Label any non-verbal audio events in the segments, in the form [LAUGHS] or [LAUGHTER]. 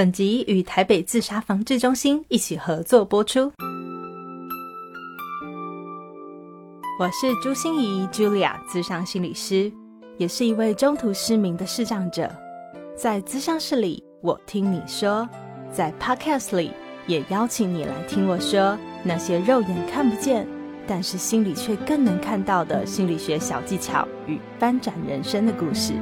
本集与台北自杀防治中心一起合作播出。我是朱心怡 （Julia），自伤心理师，也是一位中途失明的视障者。在咨商室里，我听你说；在 Podcast 里，也邀请你来听我说那些肉眼看不见，但是心里却更能看到的心理学小技巧与翻转人生的故事。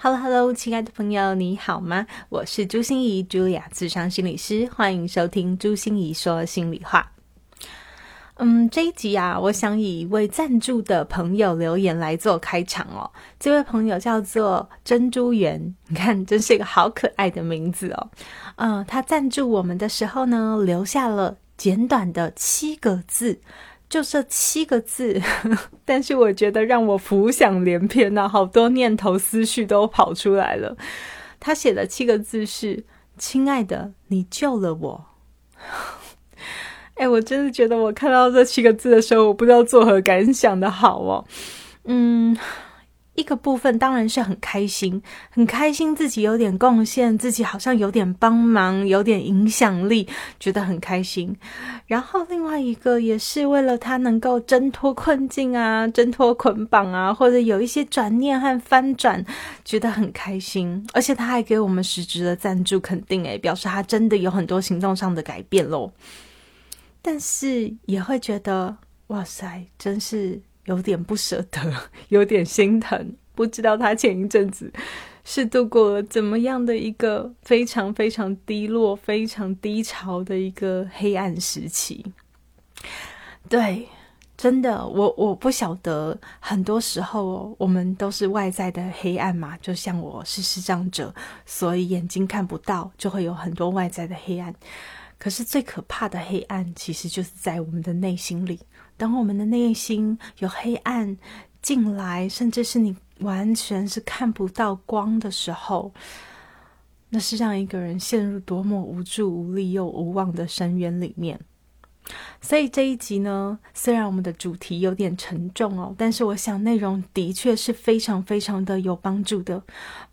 Hello，Hello，亲爱的朋友，你好吗？我是朱心怡，朱雅，智商心理师，欢迎收听朱心怡说心里话。嗯，这一集啊，我想以一位赞助的朋友留言来做开场哦。这位朋友叫做珍珠圆，[LAUGHS] 你看，真是一个好可爱的名字哦。嗯，他赞助我们的时候呢，留下了简短的七个字。就这七个字，[LAUGHS] 但是我觉得让我浮想联翩呐，好多念头思绪都跑出来了。他写的七个字是：“亲爱的，你救了我。[LAUGHS] ”哎，我真的觉得我看到这七个字的时候，我不知道作何感想的好哦。嗯。一个部分当然是很开心，很开心自己有点贡献，自己好像有点帮忙，有点影响力，觉得很开心。然后另外一个也是为了他能够挣脱困境啊，挣脱捆绑啊，或者有一些转念和翻转，觉得很开心。而且他还给我们实质的赞助肯定，诶，表示他真的有很多行动上的改变喽。但是也会觉得，哇塞，真是。有点不舍得，[LAUGHS] 有点心疼，不知道他前一阵子是度过了怎么样的一个非常非常低落、非常低潮的一个黑暗时期。对，真的，我我不晓得，很多时候我们都是外在的黑暗嘛，就像我是视障者，所以眼睛看不到，就会有很多外在的黑暗。可是最可怕的黑暗，其实就是在我们的内心里。当我们的内心有黑暗进来，甚至是你完全是看不到光的时候，那是让一个人陷入多么无助、无力又无望的深渊里面。所以这一集呢，虽然我们的主题有点沉重哦，但是我想内容的确是非常非常的有帮助的。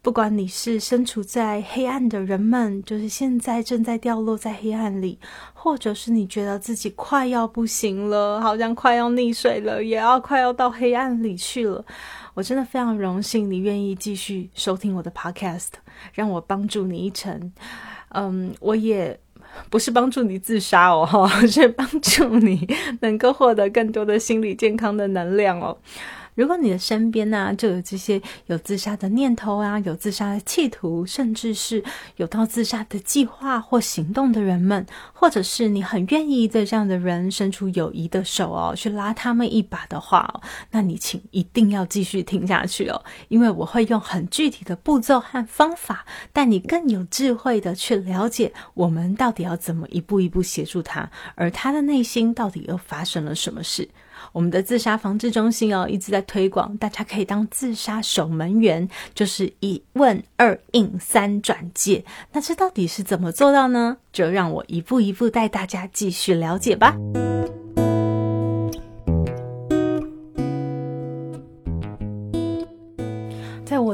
不管你是身处在黑暗的人们，就是现在正在掉落在黑暗里，或者是你觉得自己快要不行了，好像快要溺水了，也要快要到黑暗里去了，我真的非常荣幸你愿意继续收听我的 Podcast，让我帮助你一程。嗯，我也。不是帮助你自杀哦，哈，[LAUGHS] 是帮助你能够获得更多的心理健康的能量哦。如果你的身边呢，就有这些有自杀的念头啊，有自杀的企图，甚至是有到自杀的计划或行动的人们，或者是你很愿意对这样的人伸出友谊的手哦，去拉他们一把的话哦，那你请一定要继续听下去哦，因为我会用很具体的步骤和方法，带你更有智慧的去了解我们到底要怎么一步一步协助他，而他的内心到底又发生了什么事。我们的自杀防治中心哦，一直在推广，大家可以当自杀守门员，就是一问二应三转介。那这到底是怎么做到呢？就让我一步一步带大家继续了解吧。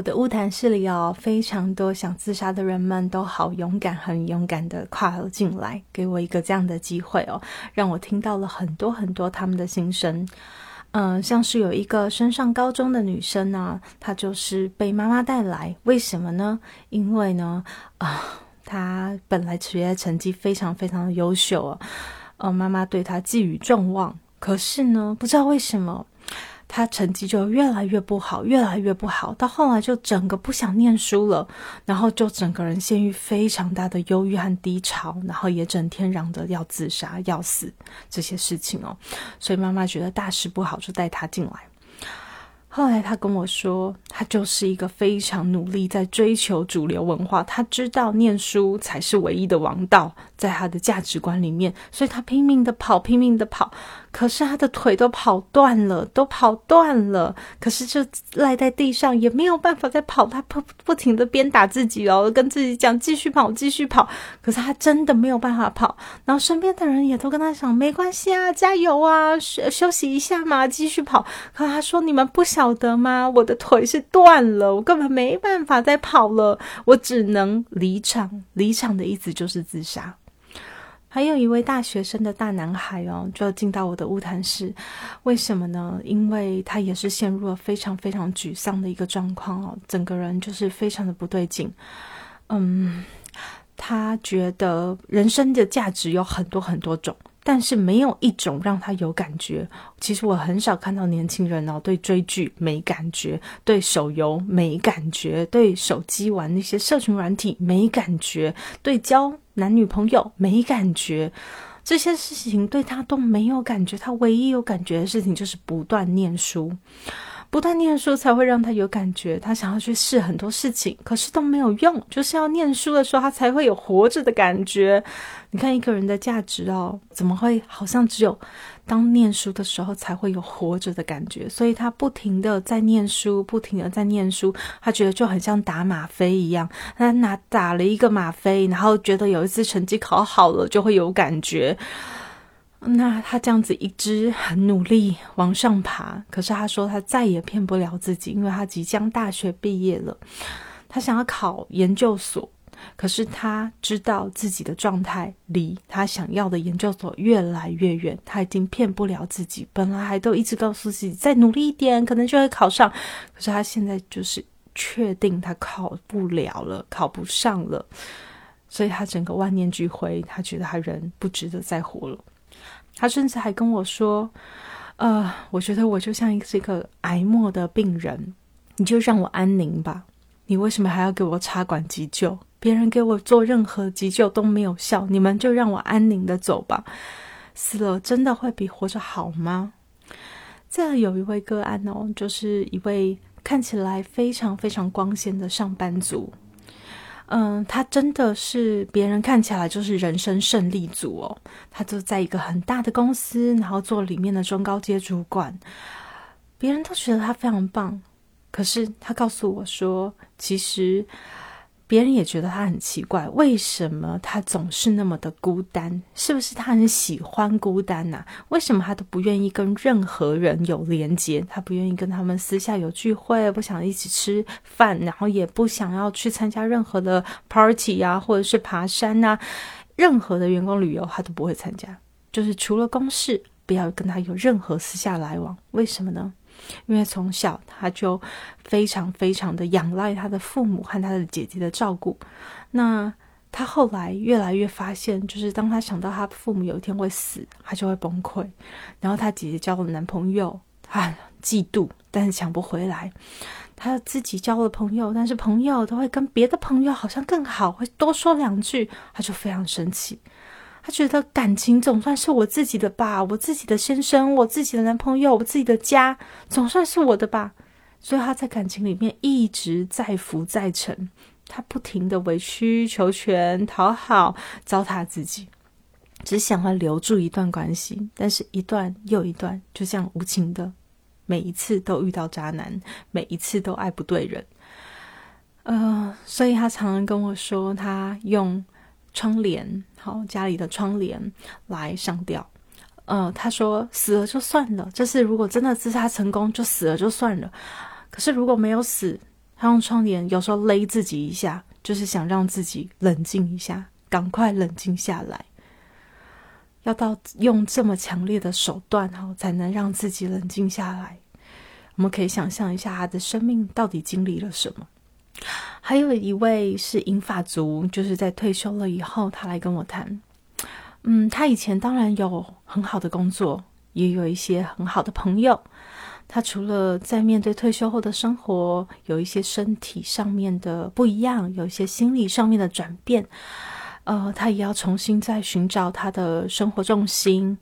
我的乌谈室里哦，非常多想自杀的人们都好勇敢，很勇敢的跨了进来，给我一个这样的机会哦，让我听到了很多很多他们的心声。嗯，像是有一个升上高中的女生呢，她就是被妈妈带来，为什么呢？因为呢，啊，她本来学业成绩非常非常的优秀哦，呃，妈妈对她寄予众望，可是呢，不知道为什么。他成绩就越来越不好，越来越不好，到后来就整个不想念书了，然后就整个人陷入非常大的忧郁和低潮，然后也整天嚷着要自杀、要死这些事情哦，所以妈妈觉得大事不好，就带他进来。后来他跟我说，他就是一个非常努力在追求主流文化，他知道念书才是唯一的王道，在他的价值观里面，所以他拼命的跑，拼命的跑。可是他的腿都跑断了，都跑断了。可是就赖在地上，也没有办法再跑。他不不停的鞭打自己哦，跟自己讲继续跑，继续跑。可是他真的没有办法跑。然后身边的人也都跟他讲，没关系啊，加油啊，休休息一下嘛，继续跑。可他说你们不想。晓得吗？我的腿是断了，我根本没办法再跑了，我只能离场。离场的意思就是自杀。还有一位大学生的大男孩哦，就要进到我的物谈室，为什么呢？因为他也是陷入了非常非常沮丧的一个状况哦，整个人就是非常的不对劲。嗯，他觉得人生的价值有很多很多种。但是没有一种让他有感觉。其实我很少看到年轻人哦，对追剧没感觉，对手游没感觉，对手机玩那些社群软体没感觉，对交男女朋友没感觉，这些事情对他都没有感觉。他唯一有感觉的事情就是不断念书。不断念书才会让他有感觉，他想要去试很多事情，可是都没有用。就是要念书的时候，他才会有活着的感觉。你看一个人的价值哦，怎么会好像只有当念书的时候才会有活着的感觉？所以他不停的在念书，不停的在念书，他觉得就很像打吗啡一样。他拿打了一个吗啡，然后觉得有一次成绩考好了就会有感觉。那他这样子一直很努力往上爬，可是他说他再也骗不了自己，因为他即将大学毕业了，他想要考研究所，可是他知道自己的状态离他想要的研究所越来越远，他已经骗不了自己。本来还都一直告诉自己再努力一点，可能就会考上，可是他现在就是确定他考不了了，考不上了，所以他整个万念俱灰，他觉得他人不值得再活了。他甚至还跟我说：“呃，我觉得我就像一个这个癌末的病人，你就让我安宁吧。你为什么还要给我插管急救？别人给我做任何急救都没有效，你们就让我安宁的走吧。死了真的会比活着好吗？”再有一位个案哦，就是一位看起来非常非常光鲜的上班族。嗯，他真的是别人看起来就是人生胜利组哦。他就在一个很大的公司，然后做里面的中高阶主管，别人都觉得他非常棒。可是他告诉我说，其实。别人也觉得他很奇怪，为什么他总是那么的孤单？是不是他很喜欢孤单呐？为什么他都不愿意跟任何人有连接？他不愿意跟他们私下有聚会，不想一起吃饭，然后也不想要去参加任何的 party 啊，或者是爬山呐，任何的员工旅游他都不会参加，就是除了公事，不要跟他有任何私下来往。为什么呢？因为从小他就非常非常的仰赖他的父母和他的姐姐的照顾，那他后来越来越发现，就是当他想到他父母有一天会死，他就会崩溃。然后他姐姐交了男朋友，他嫉妒，但是抢不回来。他自己交了朋友，但是朋友都会跟别的朋友好像更好，会多说两句，他就非常生气。他觉得感情总算是我自己的吧，我自己的先生，我自己的男朋友，我自己的家，总算是我的吧。所以他在感情里面一直在浮在沉，他不停的委曲求全、讨好、糟蹋自己，只想要留住一段关系，但是一段又一段，就这样无情的，每一次都遇到渣男，每一次都爱不对人。呃，所以他常常跟我说，他用。窗帘，好，家里的窗帘来上吊。呃，他说死了就算了，就是如果真的自杀成功，就死了就算了。可是如果没有死，他用窗帘有时候勒自己一下，就是想让自己冷静一下，赶快冷静下来。要到用这么强烈的手段，哈，才能让自己冷静下来。我们可以想象一下，他的生命到底经历了什么。还有一位是银发族，就是在退休了以后，他来跟我谈。嗯，他以前当然有很好的工作，也有一些很好的朋友。他除了在面对退休后的生活，有一些身体上面的不一样，有一些心理上面的转变，呃，他也要重新再寻找他的生活重心。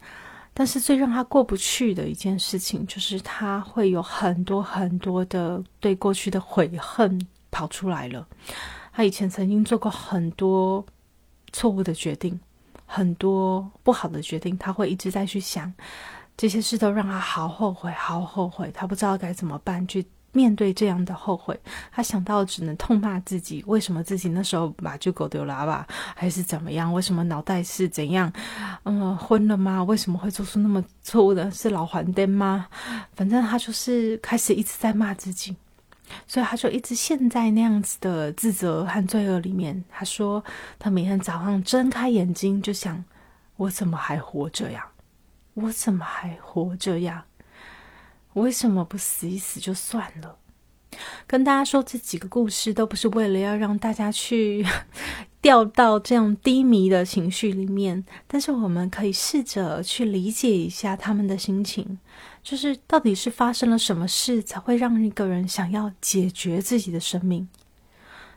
但是最让他过不去的一件事情，就是他会有很多很多的对过去的悔恨。跑出来了。他以前曾经做过很多错误的决定，很多不好的决定，他会一直在去想这些事，都让他好后悔，好后悔。他不知道该怎么办，去面对这样的后悔，他想到只能痛骂自己：为什么自己那时候把这狗丢了吧？还是怎么样？为什么脑袋是怎样？嗯，昏了吗？为什么会做出那么错误的？是老黄灯吗？反正他就是开始一直在骂自己，所以他就一直陷在那样子的自责和罪恶里面。他说，他每天早上睁开眼睛就想：我怎么还活着呀？我怎么还活着呀？为什么不死一死就算了？跟大家说这几个故事，都不是为了要让大家去 [LAUGHS] 掉到这样低迷的情绪里面，但是我们可以试着去理解一下他们的心情，就是到底是发生了什么事，才会让一个人想要解决自己的生命。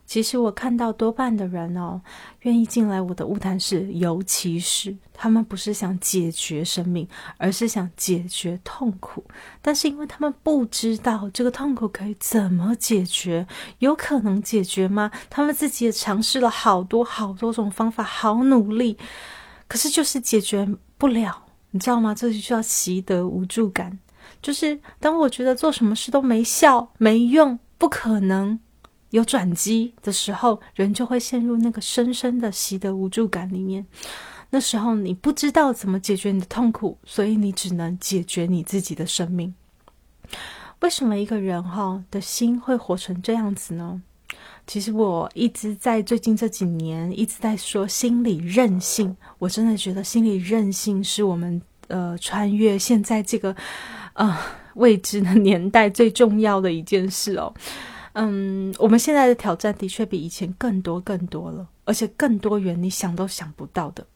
其实我看到多半的人哦，愿意进来我的物谈室，尤其是他们不是想解决生命，而是想解决痛苦。但是因为他们不知道这个痛苦可以怎么解决，有可能解决吗？他们自己也尝试了好多好多种方法，好努力，可是就是解决不了，你知道吗？这就叫习得无助感。就是当我觉得做什么事都没效、没用、不可能。有转机的时候，人就会陷入那个深深的习得无助感里面。那时候你不知道怎么解决你的痛苦，所以你只能解决你自己的生命。为什么一个人哈的心会活成这样子呢？其实我一直在最近这几年一直在说心理韧性。我真的觉得心理韧性是我们呃穿越现在这个 [LAUGHS] 呃未知的年代最重要的一件事哦。嗯，我们现在的挑战的确比以前更多更多了，而且更多元，你想都想不到的。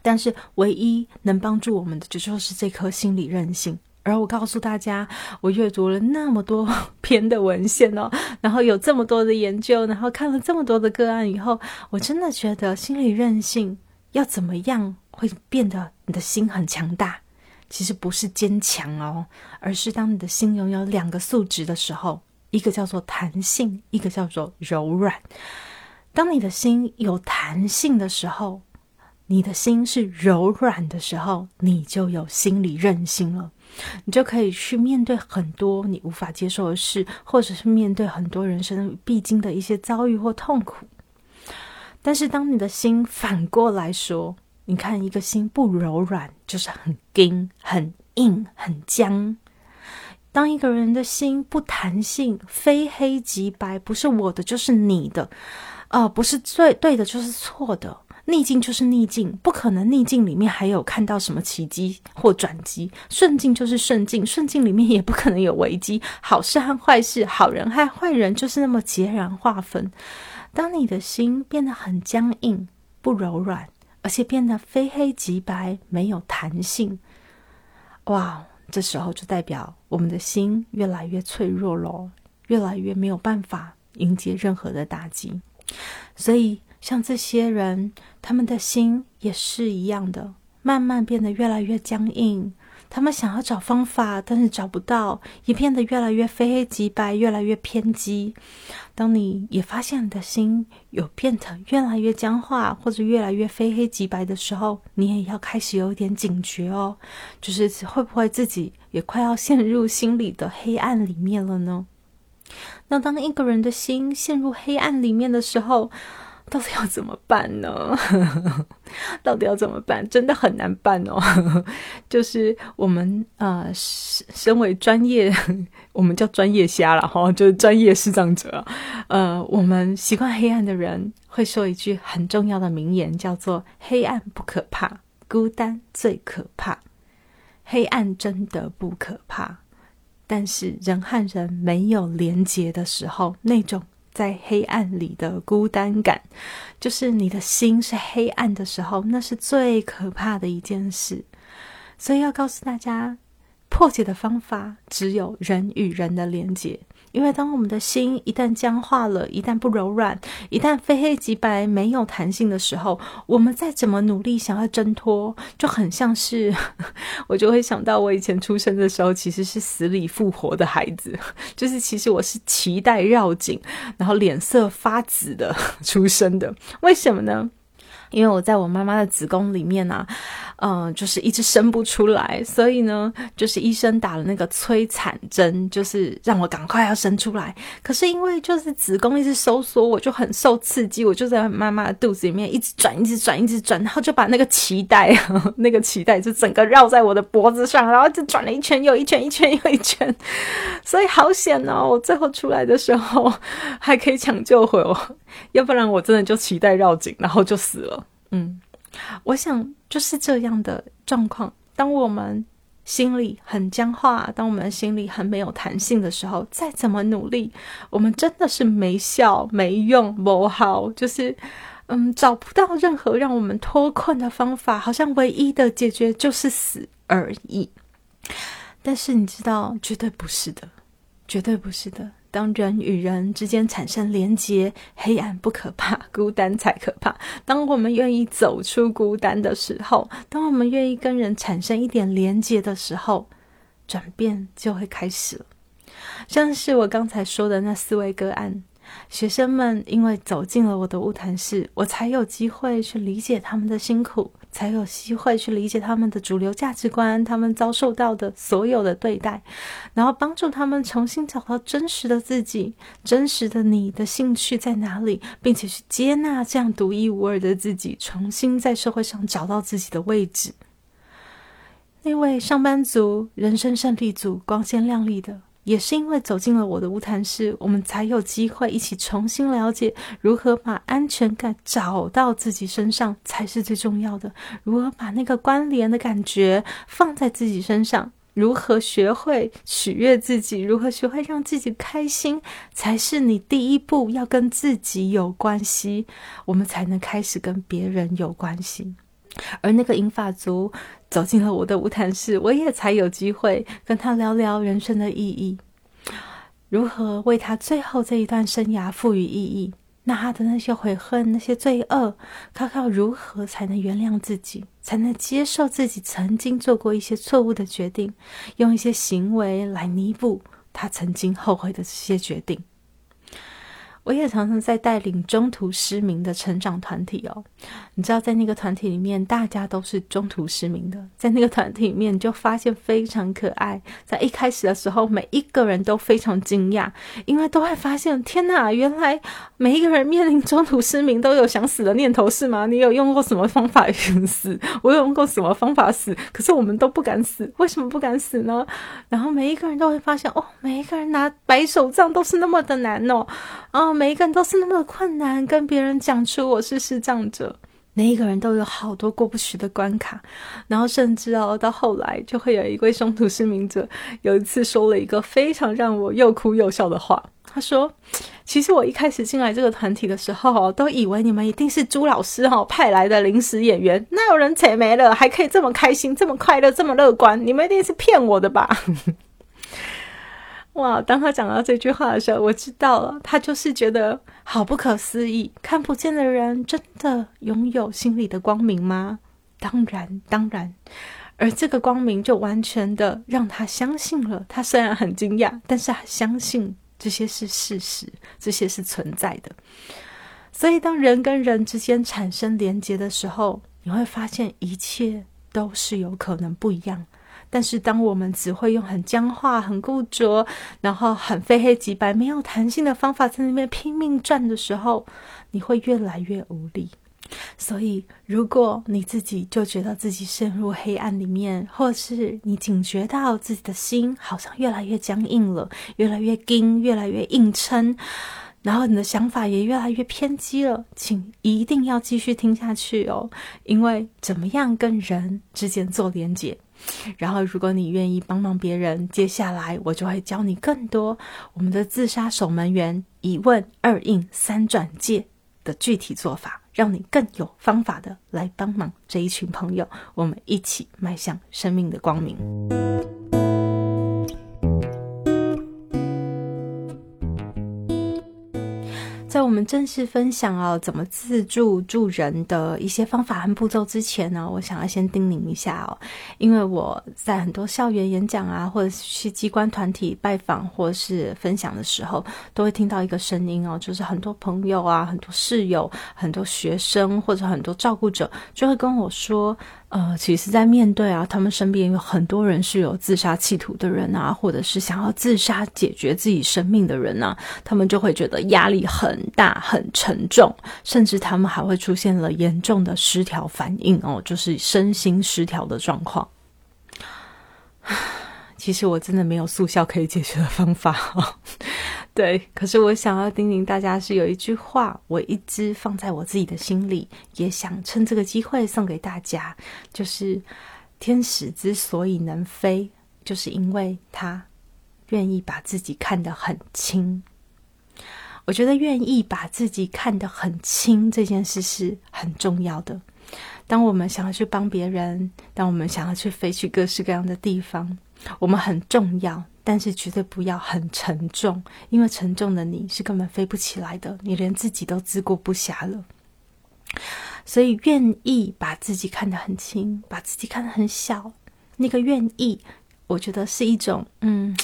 但是唯一能帮助我们的，就就是这颗心理韧性。而我告诉大家，我阅读了那么多 [LAUGHS] 篇的文献哦，然后有这么多的研究，然后看了这么多的个案以后，我真的觉得心理韧性要怎么样会变得你的心很强大？其实不是坚强哦，而是当你的心拥有两个素质的时候。一个叫做弹性，一个叫做柔软。当你的心有弹性的时候，你的心是柔软的时候，你就有心理韧性了。你就可以去面对很多你无法接受的事，或者是面对很多人生必经的一些遭遇或痛苦。但是，当你的心反过来说，你看一个心不柔软，就是很硬、很硬、很僵。当一个人的心不弹性，非黑即白，不是我的就是你的，啊，不是最对的就是错的，逆境就是逆境，不可能逆境里面还有看到什么奇迹或转机，顺境就是顺境，顺境里面也不可能有危机，好事和坏事，好人和坏人就是那么截然划分。当你的心变得很僵硬、不柔软，而且变得非黑即白，没有弹性，哇！这时候就代表我们的心越来越脆弱咯，越来越没有办法迎接任何的打击。所以，像这些人，他们的心也是一样的，慢慢变得越来越僵硬。他们想要找方法，但是找不到，也变得越来越非黑即白，越来越偏激。当你也发现你的心有变得越来越僵化，或者越来越非黑即白的时候，你也要开始有一点警觉哦，就是会不会自己也快要陷入心里的黑暗里面了呢？那当一个人的心陷入黑暗里面的时候，到底要怎么办呢？[LAUGHS] 到底要怎么办？真的很难办哦。[LAUGHS] 就是我们呃，身为专业，[LAUGHS] 我们叫专业瞎了哈，就是专业视障者。呃，我们习惯黑暗的人会说一句很重要的名言，叫做“黑暗不可怕，孤单最可怕”。黑暗真的不可怕，但是人和人没有连结的时候，那种。在黑暗里的孤单感，就是你的心是黑暗的时候，那是最可怕的一件事。所以要告诉大家，破解的方法只有人与人的连接。因为当我们的心一旦僵化了，一旦不柔软，一旦非黑即白、没有弹性的时候，我们再怎么努力想要挣脱，就很像是 [LAUGHS] 我就会想到我以前出生的时候，其实是死里复活的孩子，[LAUGHS] 就是其实我是脐带绕颈，然后脸色发紫的 [LAUGHS] 出生的。为什么呢？因为我在我妈妈的子宫里面啊，嗯，就是一直生不出来，所以呢，就是医生打了那个催产针，就是让我赶快要生出来。可是因为就是子宫一直收缩，我就很受刺激，我就在妈妈的肚子里面一直转，一直转，一直转，然后就把那个脐带，[LAUGHS] 那个脐带就整个绕在我的脖子上，然后就转了一圈又一圈，一圈又一圈，所以好险哦！我最后出来的时候还可以抢救回我，要不然我真的就脐带绕颈，然后就死了。嗯。我想就是这样的状况。当我们心里很僵化，当我们心里很没有弹性的时候，再怎么努力，我们真的是没效、没用、不好，就是嗯，找不到任何让我们脱困的方法。好像唯一的解决就是死而已。但是你知道，绝对不是的，绝对不是的。当人与人之间产生连结，黑暗不可怕，孤单才可怕。当我们愿意走出孤单的时候，当我们愿意跟人产生一点连结的时候，转变就会开始了。像是我刚才说的那四位个案。学生们因为走进了我的物谈室，我才有机会去理解他们的辛苦，才有机会去理解他们的主流价值观，他们遭受到的所有的对待，然后帮助他们重新找到真实的自己，真实的你的兴趣在哪里，并且去接纳这样独一无二的自己，重新在社会上找到自己的位置。那位上班族、人生胜利组、光鲜亮丽的。也是因为走进了我的无谈室，我们才有机会一起重新了解如何把安全感找到自己身上才是最重要的。如何把那个关联的感觉放在自己身上？如何学会取悦自己？如何学会让自己开心？才是你第一步要跟自己有关系，我们才能开始跟别人有关系。而那个银发族走进了我的舞台室，我也才有机会跟他聊聊人生的意义，如何为他最后这一段生涯赋予意义。那他的那些悔恨、那些罪恶，他靠如何才能原谅自己，才能接受自己曾经做过一些错误的决定，用一些行为来弥补他曾经后悔的这些决定。我也常常在带领中途失明的成长团体哦，你知道，在那个团体里面，大家都是中途失明的。在那个团体里面，就发现非常可爱。在一开始的时候，每一个人都非常惊讶，因为都会发现，天哪，原来每一个人面临中途失明都有想死的念头，是吗？你有用过什么方法死？我有用过什么方法死？可是我们都不敢死，为什么不敢死呢？然后每一个人都会发现，哦，每一个人拿白手杖都是那么的难哦，啊。每一个人都是那么的困难，跟别人讲出我是视障者，每一个人都有好多过不去的关卡，然后甚至哦，到后来就会有一位中途失明者，有一次说了一个非常让我又哭又笑的话。他说：“其实我一开始进来这个团体的时候，都以为你们一定是朱老师哈派来的临时演员，哪有人扯没了还可以这么开心、这么快乐、这么乐观？你们一定是骗我的吧？”哇！当他讲到这句话的时候，我知道了，他就是觉得好不可思议。看不见的人真的拥有心里的光明吗？当然，当然。而这个光明就完全的让他相信了。他虽然很惊讶，但是他相信这些是事实，这些是存在的。所以，当人跟人之间产生连结的时候，你会发现一切都是有可能不一样。但是，当我们只会用很僵化、很固着，然后很非黑即白、没有弹性的方法在那边拼命转的时候，你会越来越无力。所以，如果你自己就觉得自己陷入黑暗里面，或是你警觉到自己的心好像越来越僵硬了，越来越硬，越来越硬撑，然后你的想法也越来越偏激了，请一定要继续听下去哦，因为怎么样跟人之间做连接？然后，如果你愿意帮忙别人，接下来我就会教你更多我们的自杀守门员一问二应三转介的具体做法，让你更有方法的来帮忙这一群朋友，我们一起迈向生命的光明。在我们正式分享哦，怎么自助助人的一些方法和步骤之前呢，我想要先叮咛一下哦，因为我在很多校园演讲啊，或者去机关团体拜访或是分享的时候，都会听到一个声音哦，就是很多朋友啊、很多室友、很多学生或者很多照顾者就会跟我说。呃，其实，在面对啊，他们身边有很多人是有自杀企图的人啊，或者是想要自杀解决自己生命的人啊，他们就会觉得压力很大、很沉重，甚至他们还会出现了严重的失调反应哦，就是身心失调的状况。[SIGHS] 其实我真的没有速效可以解决的方法。[LAUGHS] 对，可是我想要叮咛大家，是有一句话，我一直放在我自己的心里，也想趁这个机会送给大家，就是天使之所以能飞，就是因为他愿意把自己看得很轻。我觉得愿意把自己看得很轻这件事是很重要的。当我们想要去帮别人，当我们想要去飞去各式各样的地方，我们很重要。但是绝对不要很沉重，因为沉重的你是根本飞不起来的，你连自己都自顾不暇了。所以，愿意把自己看得很轻，把自己看得很小，那个愿意，我觉得是一种，嗯，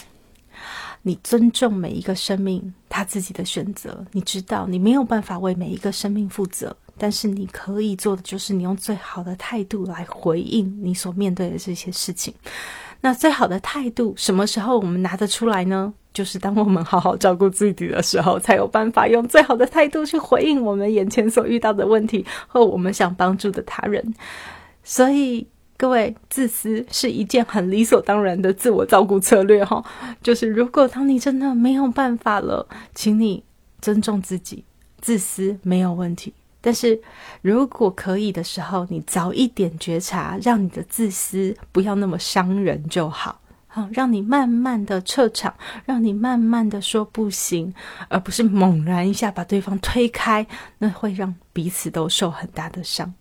你尊重每一个生命他自己的选择。你知道，你没有办法为每一个生命负责，但是你可以做的就是你用最好的态度来回应你所面对的这些事情。那最好的态度，什么时候我们拿得出来呢？就是当我们好好照顾自己的时候，才有办法用最好的态度去回应我们眼前所遇到的问题和我们想帮助的他人。所以，各位，自私是一件很理所当然的自我照顾策略，哈。就是如果当你真的没有办法了，请你尊重自己，自私没有问题。但是，如果可以的时候，你早一点觉察，让你的自私不要那么伤人就好。好，让你慢慢的撤场，让你慢慢的说不行，而不是猛然一下把对方推开，那会让彼此都受很大的伤。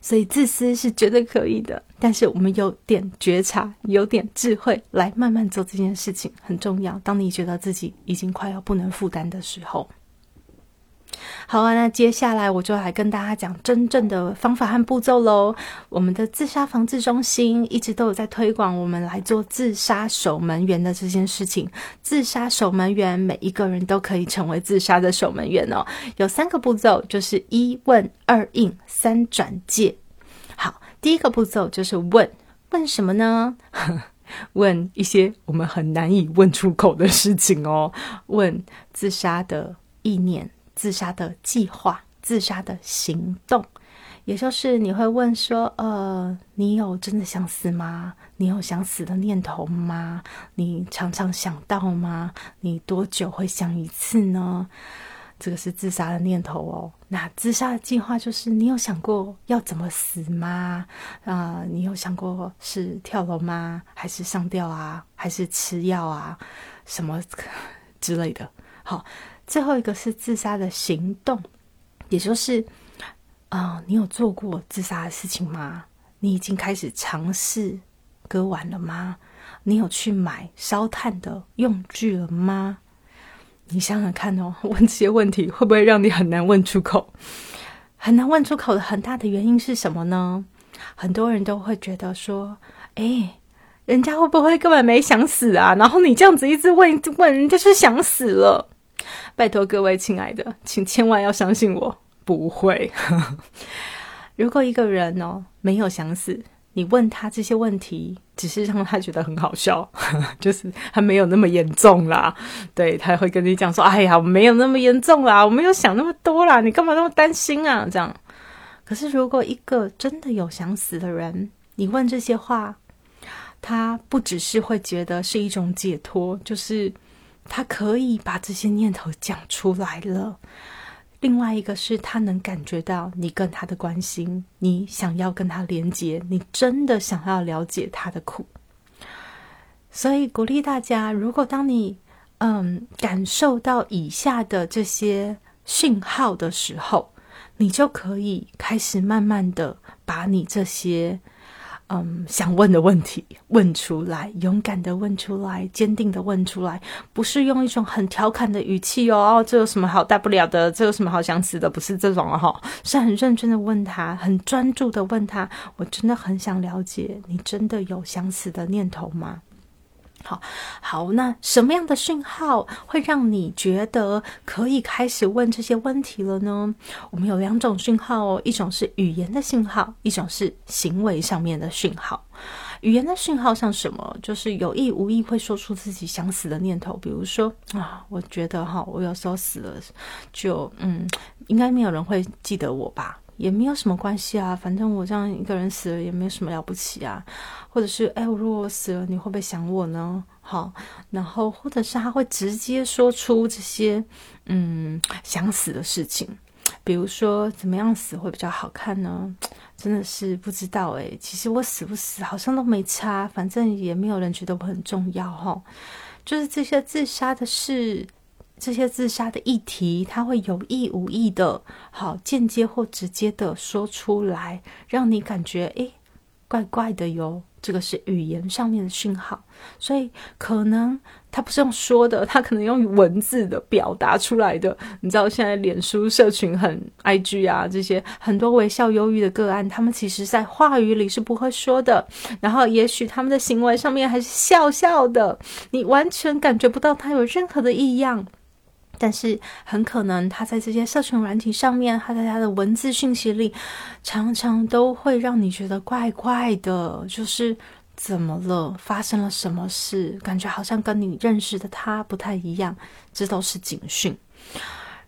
所以，自私是绝对可以的，但是我们有点觉察，有点智慧，来慢慢做这件事情很重要。当你觉得自己已经快要不能负担的时候。好啊，那接下来我就来跟大家讲真正的方法和步骤喽。我们的自杀防治中心一直都有在推广我们来做自杀守门员的这件事情。自杀守门员，每一个人都可以成为自杀的守门员哦。有三个步骤，就是一问、二应、三转介。好，第一个步骤就是问，问什么呢？[LAUGHS] 问一些我们很难以问出口的事情哦。问自杀的意念。自杀的计划，自杀的行动，也就是你会问说：“呃，你有真的想死吗？你有想死的念头吗？你常常想到吗？你多久会想一次呢？”这个是自杀的念头哦。那自杀的计划就是你有想过要怎么死吗？啊，你有想过是跳楼吗？还是上吊啊？还是吃药啊？什么之类的？好。最后一个是自杀的行动，也就是，啊，你有做过自杀的事情吗？你已经开始尝试割腕了吗？你有去买烧炭的用具了吗？你想想看哦，[LAUGHS] 问这些问题会不会让你很难问出口？很难问出口的很大的原因是什么呢？很多人都会觉得说，哎，人家会不会根本没想死啊？然后你这样子一直问问，人家是想死了。拜托各位亲爱的，请千万要相信我，不会。如果一个人哦没有想死，你问他这些问题，只是让他觉得很好笑，[LAUGHS] 就是他没有那么严重啦。对他会跟你讲说：“哎呀，我没有那么严重啦，我没有想那么多啦，你干嘛那么担心啊？”这样。可是如果一个真的有想死的人，你问这些话，他不只是会觉得是一种解脱，就是。他可以把这些念头讲出来了。另外一个是他能感觉到你跟他的关心，你想要跟他连接，你真的想要了解他的苦。所以鼓励大家，如果当你嗯感受到以下的这些讯号的时候，你就可以开始慢慢的把你这些。嗯，想问的问题问出来，勇敢的问出来，坚定的问出来，不是用一种很调侃的语气哦。哦这有什么好大不了的？这有什么好想死的？不是这种哦，是很认真的问他，很专注的问他。我真的很想了解，你真的有想死的念头吗？好好，那什么样的讯号会让你觉得可以开始问这些问题了呢？我们有两种讯号哦，一种是语言的讯号，一种是行为上面的讯号。语言的讯号像什么？就是有意无意会说出自己想死的念头，比如说啊，我觉得哈，我有时候死了，就嗯，应该没有人会记得我吧。也没有什么关系啊，反正我这样一个人死了也没有什么了不起啊。或者是，哎，如果我死了，你会不会想我呢？好，然后或者是他会直接说出这些，嗯，想死的事情，比如说怎么样死会比较好看呢？真的是不知道哎。其实我死不死好像都没差，反正也没有人觉得我很重要哈。就是这些自杀的事。这些自杀的议题，他会有意无意的，好间接或直接的说出来，让你感觉诶怪怪的哟。这个是语言上面的讯号，所以可能他不是用说的，他可能用文字的表达出来的。你知道现在脸书社群很 IG 啊，这些很多微笑忧郁的个案，他们其实在话语里是不会说的，然后也许他们的行为上面还是笑笑的，你完全感觉不到他有任何的异样。但是很可能他在这些社群软体上面，他在他的文字讯息里，常常都会让你觉得怪怪的，就是怎么了？发生了什么事？感觉好像跟你认识的他不太一样，这都是警讯。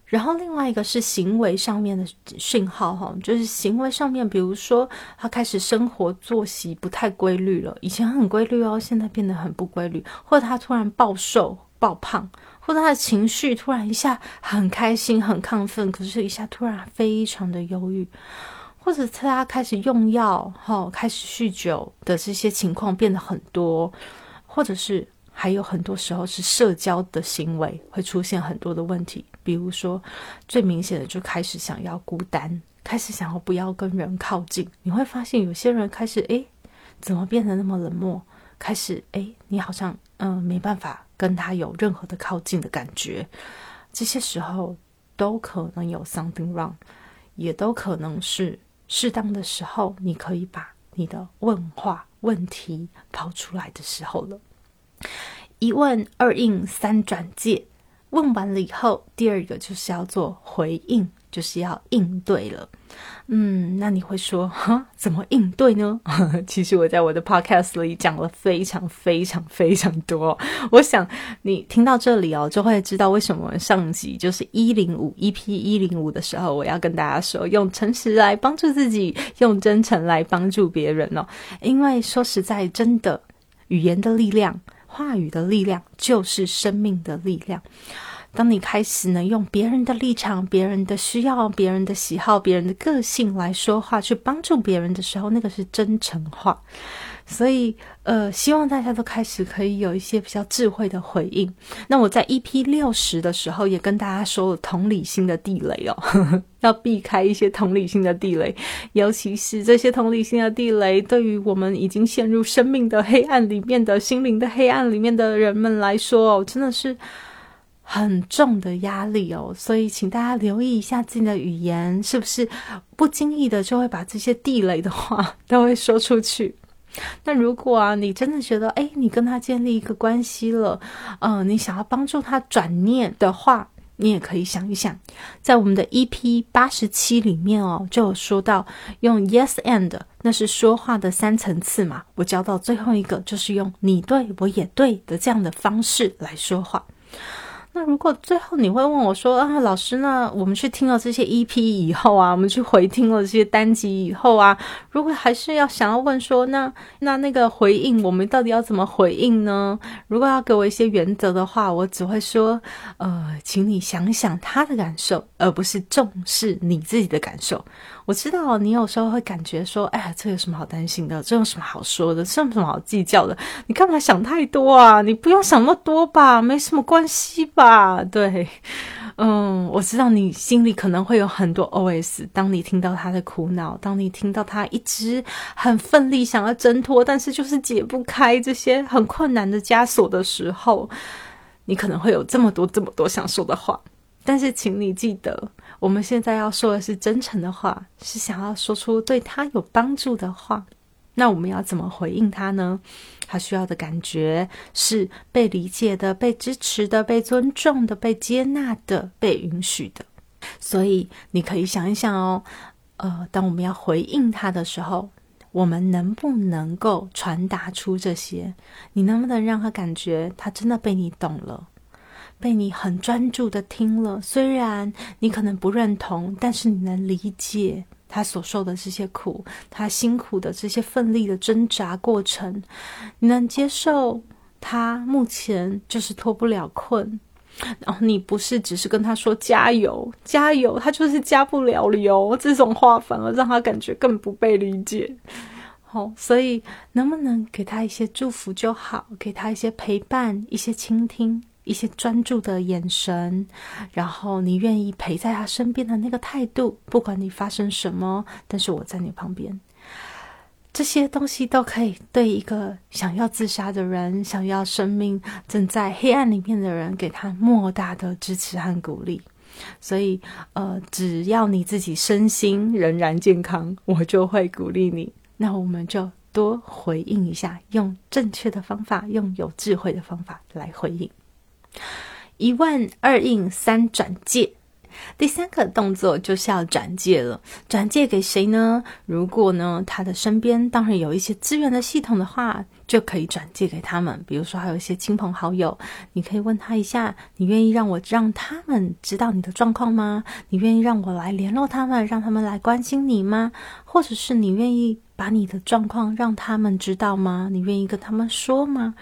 然后另外一个是行为上面的讯号，哈，就是行为上面，比如说他开始生活作息不太规律了，以前很规律哦，现在变得很不规律，或者他突然暴瘦、暴胖。或者他的情绪突然一下很开心、很亢奋，可是一下突然非常的忧郁，或者他开始用药、哈开始酗酒的这些情况变得很多，或者是还有很多时候是社交的行为会出现很多的问题，比如说最明显的就开始想要孤单，开始想要不要跟人靠近。你会发现有些人开始诶，怎么变得那么冷漠？开始诶，你好像嗯没办法。跟他有任何的靠近的感觉，这些时候都可能有 something wrong，也都可能是适当的时候，你可以把你的问话问题抛出来的时候了。一问二应三转介，问完了以后，第二个就是要做回应。就是要应对了，嗯，那你会说哈，[LAUGHS] 怎么应对呢？[LAUGHS] 其实我在我的 podcast 里讲了非常非常非常多。我想你听到这里哦，就会知道为什么上集就是一零五 EP 一零五的时候，我要跟大家说，用诚实来帮助自己，用真诚来帮助别人哦。因为说实在，真的语言的力量，话语的力量，就是生命的力量。当你开始呢，用别人的立场、别人的需要、别人的喜好、别人的个性来说话，去帮助别人的时候，那个是真诚话。所以，呃，希望大家都开始可以有一些比较智慧的回应。那我在 EP 六十的时候，也跟大家说了同理心的地雷哦，[LAUGHS] 要避开一些同理心的地雷，尤其是这些同理心的地雷，对于我们已经陷入生命的黑暗里面的心灵的黑暗里面的人们来说哦，真的是。很重的压力哦，所以请大家留意一下自己的语言，是不是不经意的就会把这些地雷的话 [LAUGHS] 都会说出去？那如果啊，你真的觉得，哎，你跟他建立一个关系了，嗯，你想要帮助他转念的话，你也可以想一想，在我们的 EP 八十七里面哦，就有说到用 Yes and，那是说话的三层次嘛。我教到最后一个，就是用你对我也对的这样的方式来说话。那如果最后你会问我说啊，老师，那我们去听了这些 EP 以后啊，我们去回听了这些单集以后啊，如果还是要想要问说，那那那个回应，我们到底要怎么回应呢？如果要给我一些原则的话，我只会说，呃，请你想想他的感受，而不是重视你自己的感受。我知道你有时候会感觉说，哎呀，这有什么好担心的？这有什么好说的？这有什么好计较的？你干嘛想太多啊？你不用想那么多吧，没什么关系吧？对，嗯，我知道你心里可能会有很多 OS。当你听到他的苦恼，当你听到他一直很奋力想要挣脱，但是就是解不开这些很困难的枷锁的时候，你可能会有这么多、这么多想说的话。但是，请你记得。我们现在要说的是真诚的话，是想要说出对他有帮助的话。那我们要怎么回应他呢？他需要的感觉是被理解的、被支持的、被尊重的、被接纳的、被允许的。所以你可以想一想哦，呃，当我们要回应他的时候，我们能不能够传达出这些？你能不能让他感觉他真的被你懂了，被你很专注的听了？虽然你可能不认同，但是你能理解。他所受的这些苦，他辛苦的这些奋力的挣扎过程，你能接受？他目前就是脱不了困，然后你不是只是跟他说加油加油，他就是加不了油，这种话反而让他感觉更不被理解。好，所以能不能给他一些祝福就好，给他一些陪伴，一些倾听。一些专注的眼神，然后你愿意陪在他身边的那个态度，不管你发生什么，但是我在你旁边，这些东西都可以对一个想要自杀的人、想要生命正在黑暗里面的人，给他莫大的支持和鼓励。所以，呃，只要你自己身心仍然健康，我就会鼓励你。那我们就多回应一下，用正确的方法，用有智慧的方法来回应。一问二应三转借，第三个动作就是要转借了。转借给谁呢？如果呢，他的身边当然有一些资源的系统的话，就可以转借给他们。比如说，还有一些亲朋好友，你可以问他一下：你愿意让我让他们知道你的状况吗？你愿意让我来联络他们，让他们来关心你吗？或者是你愿意把你的状况让他们知道吗？你愿意跟他们说吗？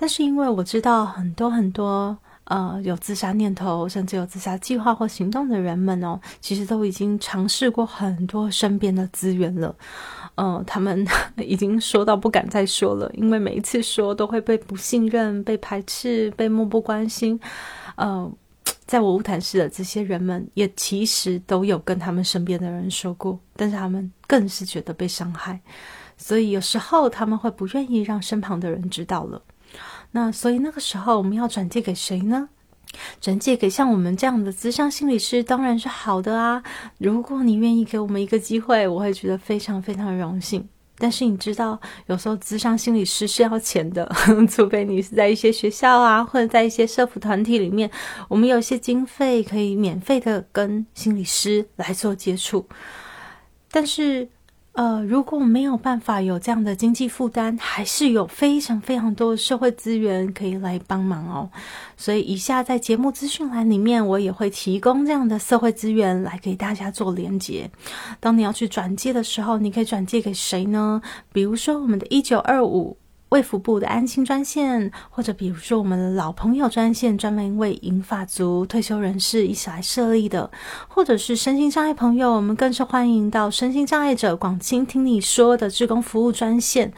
但是因为我知道很多很多呃有自杀念头，甚至有自杀计划或行动的人们哦，其实都已经尝试过很多身边的资源了，嗯，他们 [LAUGHS] 已经说到不敢再说了，因为每一次说都会被不信任、被排斥、被漠不关心。呃，在我乌谈室的这些人们，也其实都有跟他们身边的人说过，但是他们更是觉得被伤害，所以有时候他们会不愿意让身旁的人知道了。那所以那个时候我们要转借给谁呢？转借给像我们这样的资商心理师当然是好的啊。如果你愿意给我们一个机会，我会觉得非常非常荣幸。但是你知道，有时候资商心理师是要钱的，[LAUGHS] 除非你是在一些学校啊，或者在一些社福团体里面，我们有一些经费可以免费的跟心理师来做接触。但是。呃，如果没有办法有这样的经济负担，还是有非常非常多的社会资源可以来帮忙哦。所以，以下在节目资讯栏里面，我也会提供这样的社会资源来给大家做连接。当你要去转借的时候，你可以转借给谁呢？比如说，我们的一九二五。卫福部的安心专线，或者比如说我们的老朋友专线，专门为银发族退休人士一起来设立的，或者是身心障碍朋友，我们更是欢迎到身心障碍者广倾听你说的志工服务专线，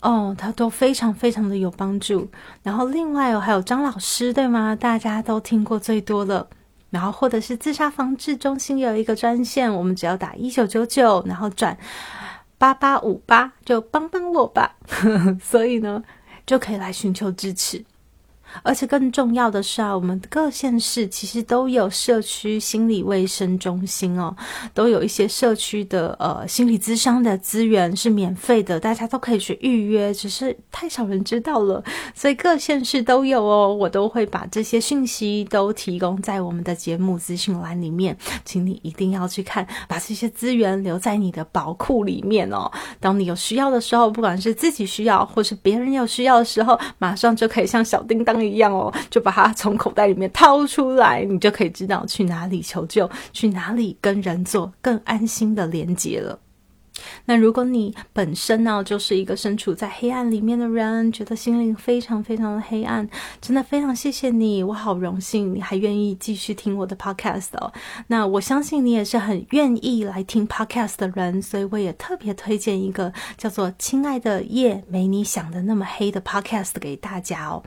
哦，它都非常非常的有帮助。然后另外哦，还有张老师，对吗？大家都听过最多了。然后或者是自杀防治中心有一个专线，我们只要打一九九九，然后转。八八五八，就帮帮我吧，[LAUGHS] 所以呢，就可以来寻求支持。而且更重要的是啊，我们各县市其实都有社区心理卫生中心哦，都有一些社区的呃心理咨商的资源是免费的，大家都可以去预约，只是太少人知道了。所以各县市都有哦，我都会把这些讯息都提供在我们的节目资讯栏里面，请你一定要去看，把这些资源留在你的宝库里面哦。当你有需要的时候，不管是自己需要或是别人有需要的时候，马上就可以像小叮当。一样哦，就把它从口袋里面掏出来，你就可以知道去哪里求救，去哪里跟人做更安心的连接了。那如果你本身呢，就是一个身处在黑暗里面的人，觉得心灵非常非常的黑暗，真的非常谢谢你，我好荣幸你还愿意继续听我的 podcast 哦。那我相信你也是很愿意来听 podcast 的人，所以我也特别推荐一个叫做《亲爱的夜没你想的那么黑》的 podcast 给大家哦。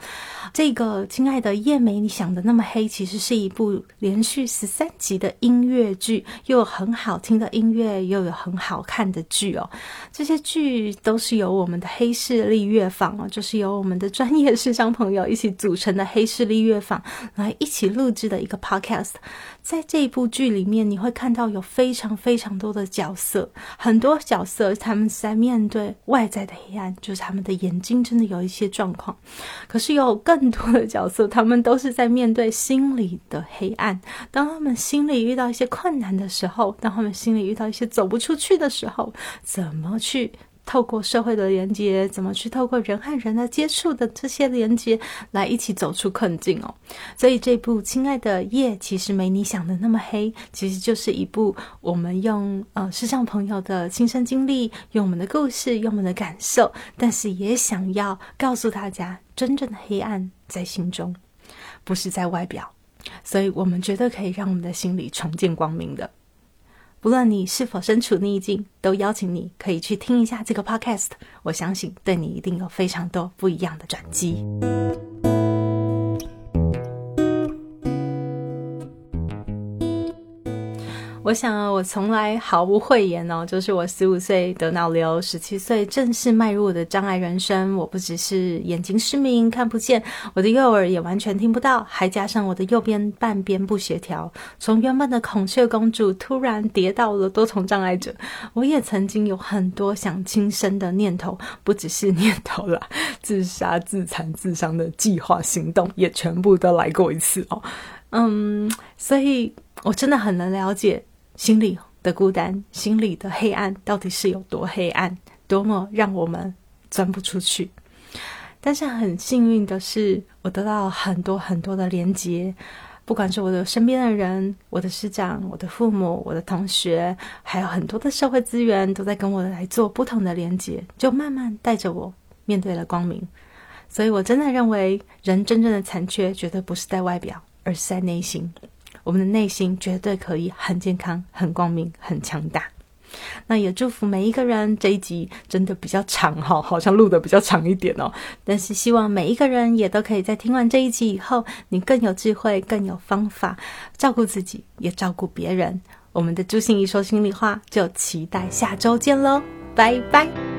这个《亲爱的夜没你想的那么黑》其实是一部连续十三集的音乐剧，又有很好听的音乐，又有很好看的。剧哦。这些剧都是由我们的黑势力乐坊哦，就是由我们的专业视障朋友一起组成的黑势力乐坊来一起录制的一个 podcast。在这一部剧里面，你会看到有非常非常多的角色，很多角色他们在面对外在的黑暗，就是他们的眼睛真的有一些状况。可是有更多的角色，他们都是在面对心理的黑暗。当他们心里遇到一些困难的时候，当他们心里遇到一些走不出去的时候，怎么去？透过社会的连接，怎么去透过人和人的接触的这些连接，来一起走出困境哦。所以这部《亲爱的夜》其实没你想的那么黑，其实就是一部我们用呃视障朋友的亲身经历，用我们的故事，用我们的感受，但是也想要告诉大家，真正的黑暗在心中，不是在外表。所以我们绝对可以让我们的心里重见光明的。不论你是否身处逆境，都邀请你可以去听一下这个 podcast。我相信对你一定有非常多不一样的转机。我想啊，我从来毫无讳言哦，就是我十五岁得脑瘤，十七岁正式迈入我的障碍人生。我不只是眼睛失明看不见，我的右耳也完全听不到，还加上我的右边半边不协调。从原本的孔雀公主突然跌到了多重障碍者。我也曾经有很多想轻生的念头，不只是念头啦，自杀、自残、自伤的计划行动也全部都来过一次哦。嗯，所以我真的很能了解。心里的孤单，心里的黑暗，到底是有多黑暗，多么让我们钻不出去？但是很幸运的是，我得到很多很多的连接，不管是我的身边的人、我的师长、我的父母、我的同学，还有很多的社会资源，都在跟我来做不同的连接，就慢慢带着我面对了光明。所以我真的认为，人真正的残缺，绝对不是在外表，而是在内心。我们的内心绝对可以很健康、很光明、很强大。那也祝福每一个人。这一集真的比较长哈，好像录的比较长一点哦。但是希望每一个人也都可以在听完这一集以后，你更有智慧、更有方法照顾自己，也照顾别人。我们的朱心怡说心里话，就期待下周见喽，拜拜。